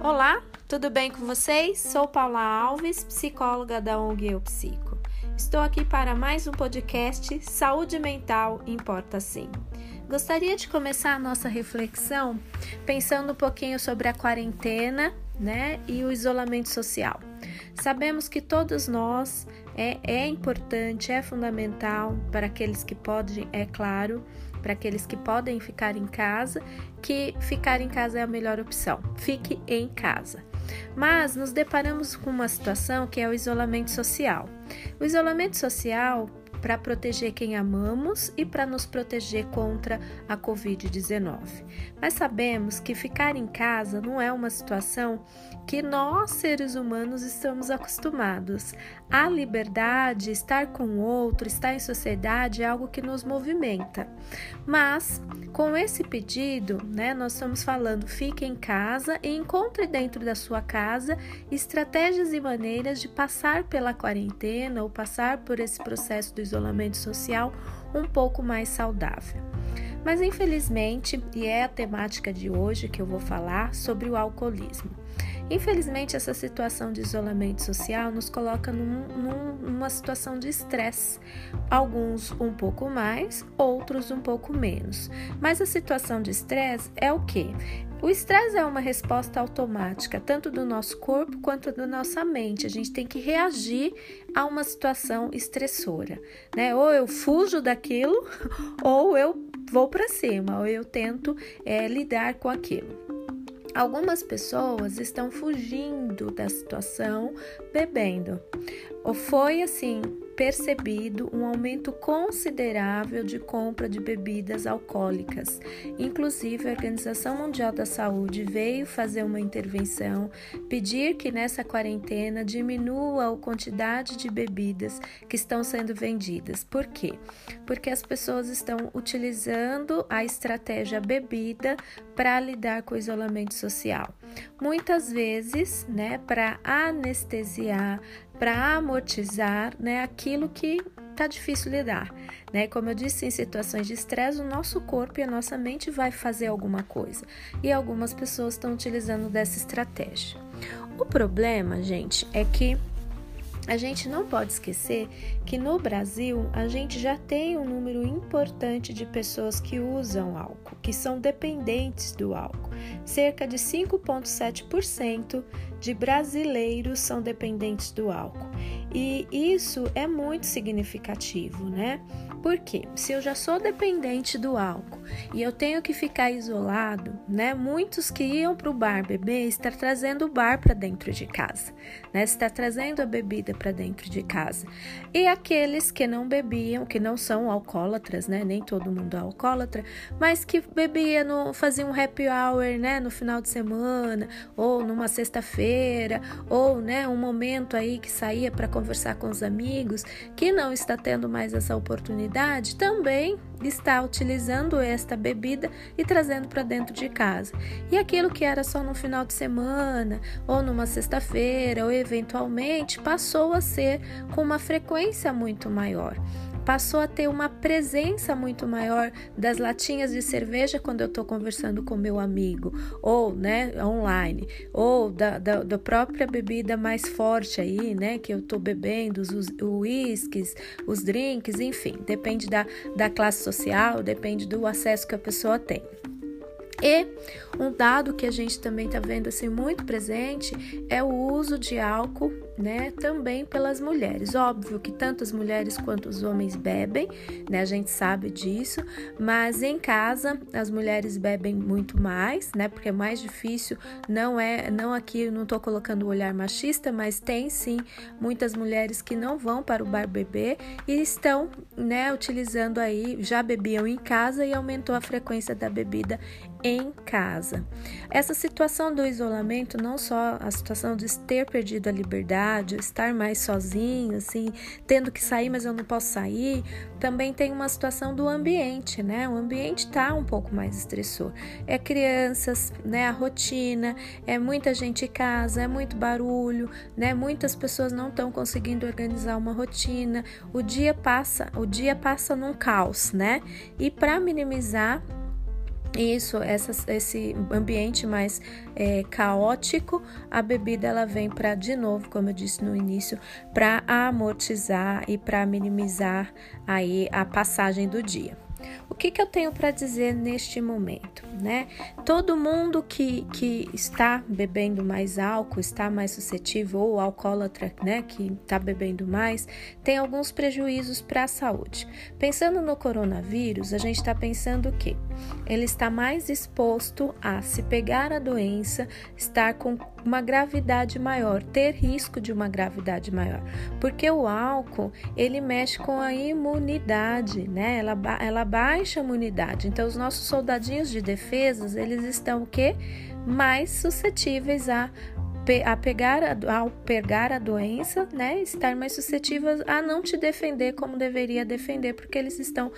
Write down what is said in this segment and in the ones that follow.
Olá, tudo bem com vocês? Sou Paula Alves, psicóloga da ONG Eu Psico. Estou aqui para mais um podcast Saúde Mental Importa Sim. Gostaria de começar a nossa reflexão pensando um pouquinho sobre a quarentena, né, e o isolamento social. Sabemos que todos nós é, é importante, é fundamental para aqueles que podem, é claro, para aqueles que podem ficar em casa, que ficar em casa é a melhor opção. Fique em casa. Mas nos deparamos com uma situação que é o isolamento social. O isolamento social para proteger quem amamos e para nos proteger contra a Covid-19. Mas sabemos que ficar em casa não é uma situação que nós, seres humanos, estamos acostumados. A liberdade, estar com o outro, estar em sociedade é algo que nos movimenta. Mas com esse pedido, né, nós estamos falando fique em casa e encontre dentro da sua casa estratégias e maneiras de passar pela quarentena ou passar por esse processo do isolamento social um pouco mais saudável. Mas infelizmente, e é a temática de hoje que eu vou falar sobre o alcoolismo. Infelizmente, essa situação de isolamento social nos coloca num, num, numa situação de estresse, alguns um pouco mais, outros um pouco menos. Mas a situação de estresse é o que? O estresse é uma resposta automática, tanto do nosso corpo quanto da nossa mente. A gente tem que reagir a uma situação estressora, né? Ou eu fujo daquilo, ou eu vou para cima, ou eu tento é, lidar com aquilo. Algumas pessoas estão fugindo da situação bebendo. Foi assim percebido um aumento considerável de compra de bebidas alcoólicas. Inclusive, a Organização Mundial da Saúde veio fazer uma intervenção, pedir que nessa quarentena diminua a quantidade de bebidas que estão sendo vendidas. Por quê? Porque as pessoas estão utilizando a estratégia bebida para lidar com o isolamento social. Muitas vezes, né, para anestesiar, para amortizar né, aquilo que está difícil lidar. Né? Como eu disse, em situações de estresse, o nosso corpo e a nossa mente vai fazer alguma coisa. E algumas pessoas estão utilizando dessa estratégia. O problema, gente, é que a gente não pode esquecer que no Brasil a gente já tem um número importante de pessoas que usam álcool, que são dependentes do álcool. Cerca de 5,7% de brasileiros são dependentes do álcool. E isso é muito significativo, né? Porque se eu já sou dependente do álcool e eu tenho que ficar isolado, né? Muitos que iam para o bar beber estão trazendo o bar para dentro de casa, né? Está trazendo a bebida para dentro de casa. E aqueles que não bebiam, que não são alcoólatras, né? Nem todo mundo é alcoólatra, mas que bebia no fazia um happy hour, né? No final de semana ou numa sexta-feira ou, né? Um momento aí que saía para conversar com os amigos, que não está tendo mais essa oportunidade, também está utilizando esta bebida e trazendo para dentro de casa. E aquilo que era só no final de semana, ou numa sexta-feira, ou eventualmente, passou a ser com uma frequência muito maior passou a ter uma presença muito maior das latinhas de cerveja quando eu estou conversando com meu amigo, ou né, online, ou da, da, da, própria bebida mais forte aí, né, que eu estou bebendo, os uísques, os drinks, enfim, depende da, da classe social, depende do acesso que a pessoa tem. E um dado que a gente também está vendo assim muito presente é o uso de álcool, né, também pelas mulheres. Óbvio que tanto as mulheres quanto os homens bebem, né, a gente sabe disso, mas em casa as mulheres bebem muito mais, né, porque é mais difícil. Não é, não aqui, não estou colocando o olhar machista, mas tem sim muitas mulheres que não vão para o bar beber e estão, né, utilizando aí, já bebiam em casa e aumentou a frequência da bebida em casa. Essa situação do isolamento, não só a situação de ter perdido a liberdade estar mais sozinho, assim, tendo que sair, mas eu não posso sair. Também tem uma situação do ambiente, né? O ambiente tá um pouco mais estressor. É crianças, né? A rotina, é muita gente em casa, é muito barulho, né? Muitas pessoas não estão conseguindo organizar uma rotina. O dia passa, o dia passa num caos, né? E para minimizar isso, essa, esse ambiente mais é, caótico, a bebida ela vem para, de novo, como eu disse no início, para amortizar e para minimizar aí a passagem do dia. O que, que eu tenho para dizer neste momento, né? Todo mundo que, que está bebendo mais álcool, está mais suscetível, ou alcoólatra, né, que está bebendo mais, tem alguns prejuízos para a saúde. Pensando no coronavírus, a gente está pensando que ele está mais exposto a se pegar a doença, estar com uma gravidade maior, ter risco de uma gravidade maior, porque o álcool ele mexe com a imunidade, né? Ela, ela baixa a imunidade. Então, os nossos soldadinhos de defesas eles estão o quê? Mais suscetíveis a a pegar a, ao pegar a doença, né, estar mais suscetíveis a não te defender como deveria defender, porque eles estão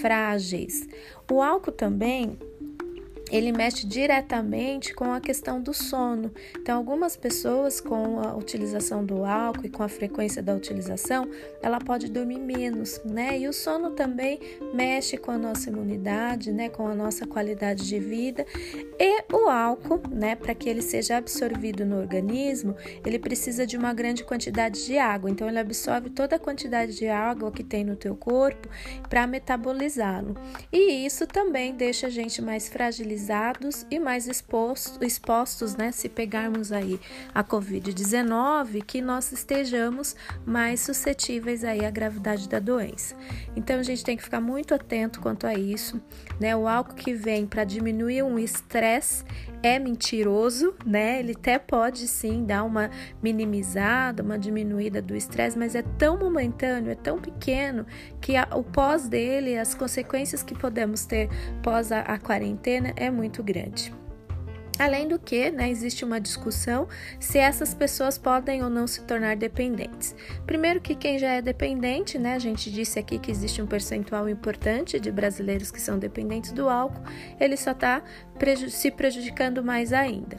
frágeis. O álcool também ele mexe diretamente com a questão do sono. Então, algumas pessoas com a utilização do álcool e com a frequência da utilização, ela pode dormir menos, né? E o sono também mexe com a nossa imunidade, né? Com a nossa qualidade de vida. E o álcool, né? Para que ele seja absorvido no organismo, ele precisa de uma grande quantidade de água. Então, ele absorve toda a quantidade de água que tem no teu corpo para metabolizá-lo. E isso também deixa a gente mais fragilizado e mais expostos, expostos, né, se pegarmos aí a Covid-19, que nós estejamos mais suscetíveis aí à gravidade da doença. Então a gente tem que ficar muito atento quanto a isso, né? O álcool que vem para diminuir um estresse é mentiroso, né? Ele até pode sim dar uma minimizada, uma diminuída do estresse, mas é tão momentâneo, é tão pequeno que a, o pós dele, as consequências que podemos ter pós a, a quarentena é muito grande. Além do que, né, existe uma discussão se essas pessoas podem ou não se tornar dependentes. Primeiro que quem já é dependente, né, a gente disse aqui que existe um percentual importante de brasileiros que são dependentes do álcool, ele só está preju se prejudicando mais ainda.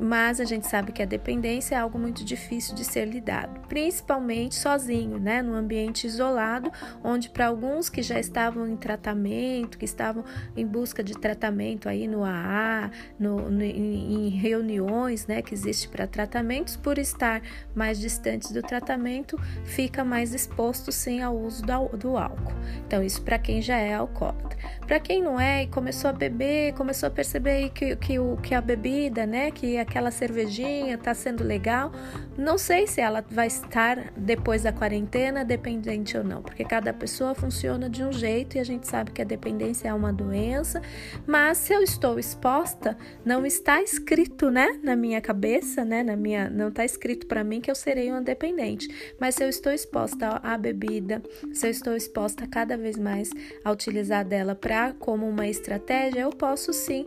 Mas a gente sabe que a dependência é algo muito difícil de ser lidado, principalmente sozinho, né, num ambiente isolado, onde para alguns que já estavam em tratamento, que estavam em busca de tratamento aí no AA, no, no em, em reuniões, né, que existe para tratamentos, por estar mais distantes do tratamento, fica mais exposto sim ao uso do, do álcool. Então isso para quem já é alcoólatra. Para quem não é e começou a beber, começou a perceber que, que, o, que a bebida, né, que aquela cervejinha está sendo legal. Não sei se ela vai estar depois da quarentena dependente ou não, porque cada pessoa funciona de um jeito e a gente sabe que a dependência é uma doença. Mas se eu estou exposta, não está escrito, né, na minha cabeça, né, na minha, não está escrito para mim que eu serei uma dependente. Mas se eu estou exposta à bebida, se eu estou exposta cada vez mais a utilizar dela para como uma estratégia, eu posso sim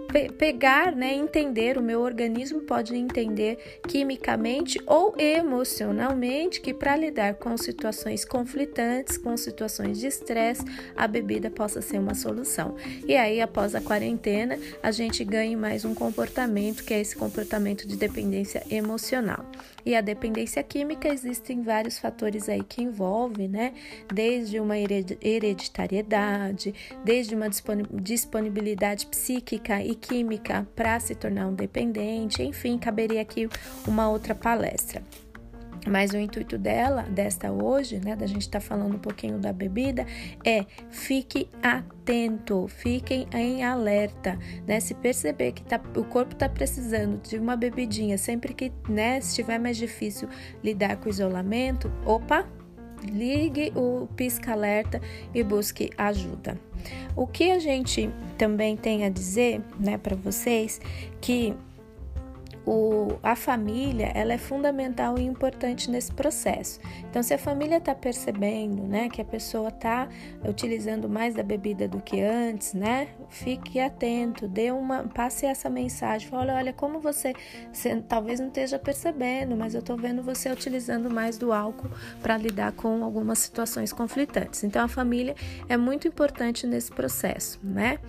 pe pegar, né, entender, o meu organismo pode entender quimicamente ou emocionalmente que para lidar com situações conflitantes, com situações de estresse, a bebida possa ser uma solução. E aí, após a quarentena, a gente ganha mais um comportamento que é esse comportamento de dependência emocional. E a dependência química existem vários fatores aí que envolvem, né? Desde uma hereditariedade, desde uma disponibilidade psíquica e química para se tornar um dependente, enfim, caberia aqui uma outra palestra. Mas o intuito dela, desta hoje, né, da gente estar tá falando um pouquinho da bebida, é fique atento, fiquem em alerta, né? Se perceber que tá, o corpo está precisando de uma bebidinha, sempre que né, estiver mais difícil lidar com o isolamento, opa, ligue o pisca-alerta e busque ajuda. O que a gente também tem a dizer, né, para vocês, que o, a família ela é fundamental e importante nesse processo. Então, se a família está percebendo, né, que a pessoa está utilizando mais da bebida do que antes, né, fique atento, dê uma, passe essa mensagem, olha, olha como você, você talvez não esteja percebendo, mas eu estou vendo você utilizando mais do álcool para lidar com algumas situações conflitantes. Então, a família é muito importante nesse processo, né?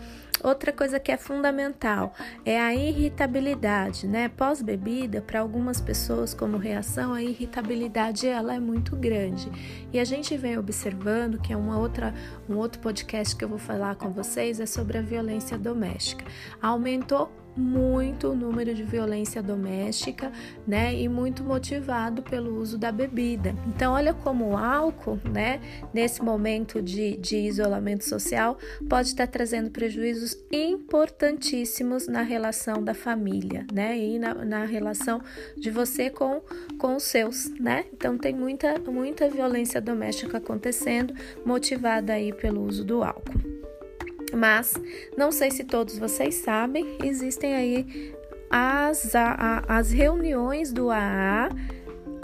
Outra coisa que é fundamental é a irritabilidade, né? Pós-bebida, para algumas pessoas como reação, a irritabilidade ela é muito grande. E a gente vem observando que é uma outra, um outro podcast que eu vou falar com vocês é sobre a violência doméstica. Aumentou muito número de violência doméstica, né? E muito motivado pelo uso da bebida. Então, olha como o álcool, né? Nesse momento de, de isolamento social, pode estar trazendo prejuízos importantíssimos na relação da família, né? E na, na relação de você com, com os seus, né? Então, tem muita, muita violência doméstica acontecendo, motivada aí pelo uso do álcool. Mas não sei se todos vocês sabem, existem aí as, a, as reuniões do AA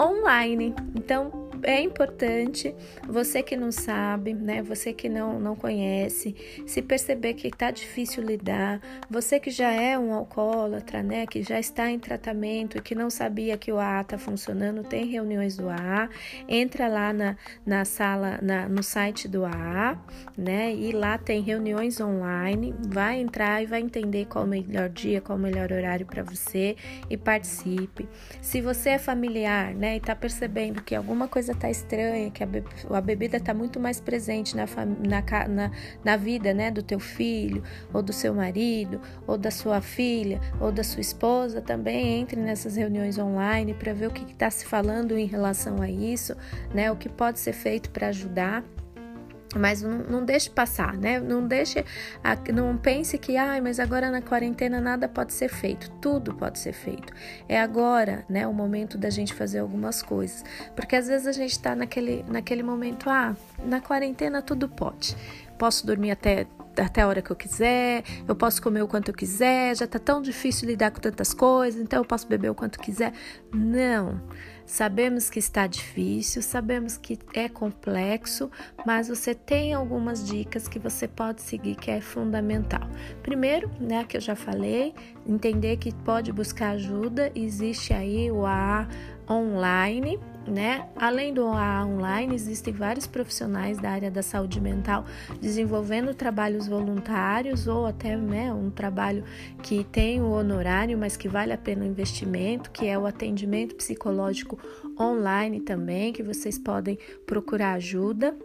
online. Então, é importante você que não sabe, né? Você que não, não conhece, se perceber que tá difícil lidar, você que já é um alcoólatra, né? Que já está em tratamento e que não sabia que o AA tá funcionando, tem reuniões do AA, entra lá na, na sala, na, no site do AA, né? E lá tem reuniões online, vai entrar e vai entender qual o melhor dia, qual o melhor horário para você e participe. Se você é familiar, né? E tá percebendo que alguma coisa coisa tá estranha, que a, be a bebida tá muito mais presente na, na, na, na vida, né, do teu filho, ou do seu marido, ou da sua filha, ou da sua esposa, também entre nessas reuniões online para ver o que está se falando em relação a isso, né, o que pode ser feito para ajudar. Mas não, não, deixe passar, né? Não deixe, não pense que, ai, mas agora na quarentena nada pode ser feito. Tudo pode ser feito. É agora, né? O momento da gente fazer algumas coisas, porque às vezes a gente está naquele, naquele momento, ah, na quarentena tudo pode. Posso dormir até até a hora que eu quiser, eu posso comer o quanto eu quiser, já tá tão difícil lidar com tantas coisas, então eu posso beber o quanto quiser. Não. Sabemos que está difícil, sabemos que é complexo, mas você tem algumas dicas que você pode seguir que é fundamental. Primeiro, né, que eu já falei, entender que pode buscar ajuda, existe aí o AA online, né? Além do AA online, existem vários profissionais da área da saúde mental desenvolvendo trabalhos voluntários ou até né, um trabalho que tem o honorário, mas que vale a pena o investimento, que é o atendimento psicológico online também, que vocês podem procurar ajuda.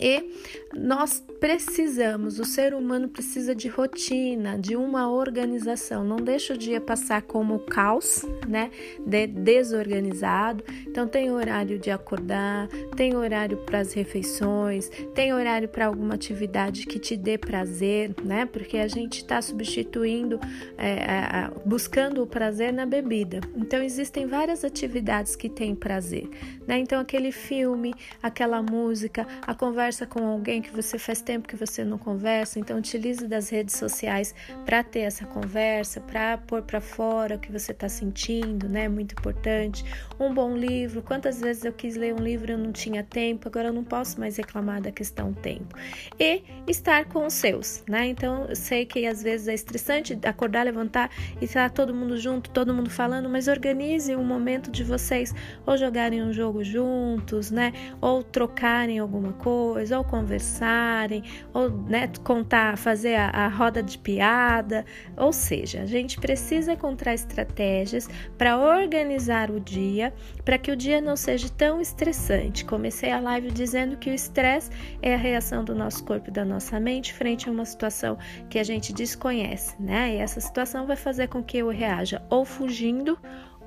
E nós precisamos, o ser humano precisa de rotina, de uma organização. Não deixa o dia passar como caos, né? De desorganizado. Então tem horário de acordar, tem horário para as refeições, tem horário para alguma atividade que te dê prazer, né? Porque a gente está substituindo, é, buscando o prazer na bebida. Então existem várias atividades que têm prazer, né? Então aquele filme, aquela música, a conversa com alguém que você faz tempo que você não conversa, então utilize das redes sociais para ter essa conversa, para pôr para fora o que você está sentindo, né? Muito importante. Um bom livro. Quantas vezes eu quis ler um livro e não tinha tempo, agora eu não posso mais reclamar da questão tempo. E estar com os seus, né? Então eu sei que às vezes é estressante acordar, levantar e estar todo mundo junto, todo mundo falando, mas organize um momento de vocês ou jogarem um jogo juntos, né? Ou trocarem alguma coisa, ou conversarem, ou né, contar, fazer a, a roda de piada. Ou seja, a gente precisa encontrar estratégias para organizar o dia, para que o dia não seja tão estressante. Comecei a live dizendo que o estresse é a reação do nosso corpo e da nossa mente frente a uma situação que a gente desconhece, né? E essa situação vai fazer com que eu reaja ou fugindo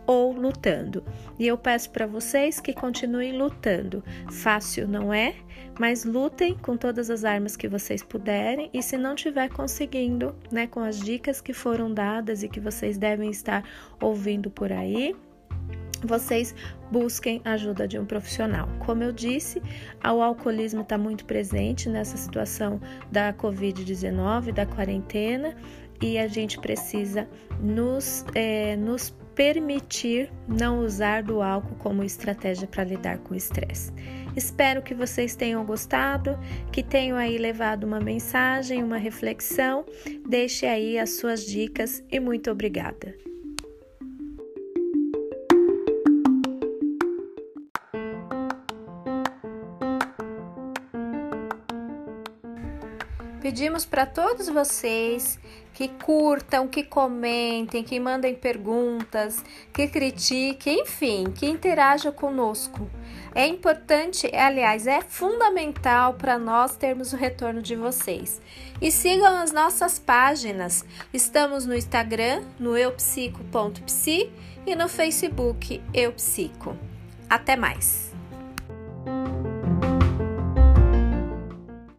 ou lutando. E eu peço para vocês que continuem lutando. Fácil não é, mas lutem com todas as armas que vocês puderem e se não estiver conseguindo, né, com as dicas que foram dadas e que vocês devem estar ouvindo por aí, vocês busquem ajuda de um profissional. Como eu disse, o alcoolismo está muito presente nessa situação da Covid-19, da quarentena, e a gente precisa nos, é, nos permitir não usar do álcool como estratégia para lidar com o estresse. Espero que vocês tenham gostado, que tenham aí levado uma mensagem, uma reflexão. Deixe aí as suas dicas e muito obrigada. Pedimos para todos vocês que curtam, que comentem, que mandem perguntas, que critiquem, enfim, que interajam conosco. É importante, aliás, é fundamental para nós termos o retorno de vocês. E sigam as nossas páginas. Estamos no Instagram, no eupsico.psi e no Facebook Eupsico. Até mais!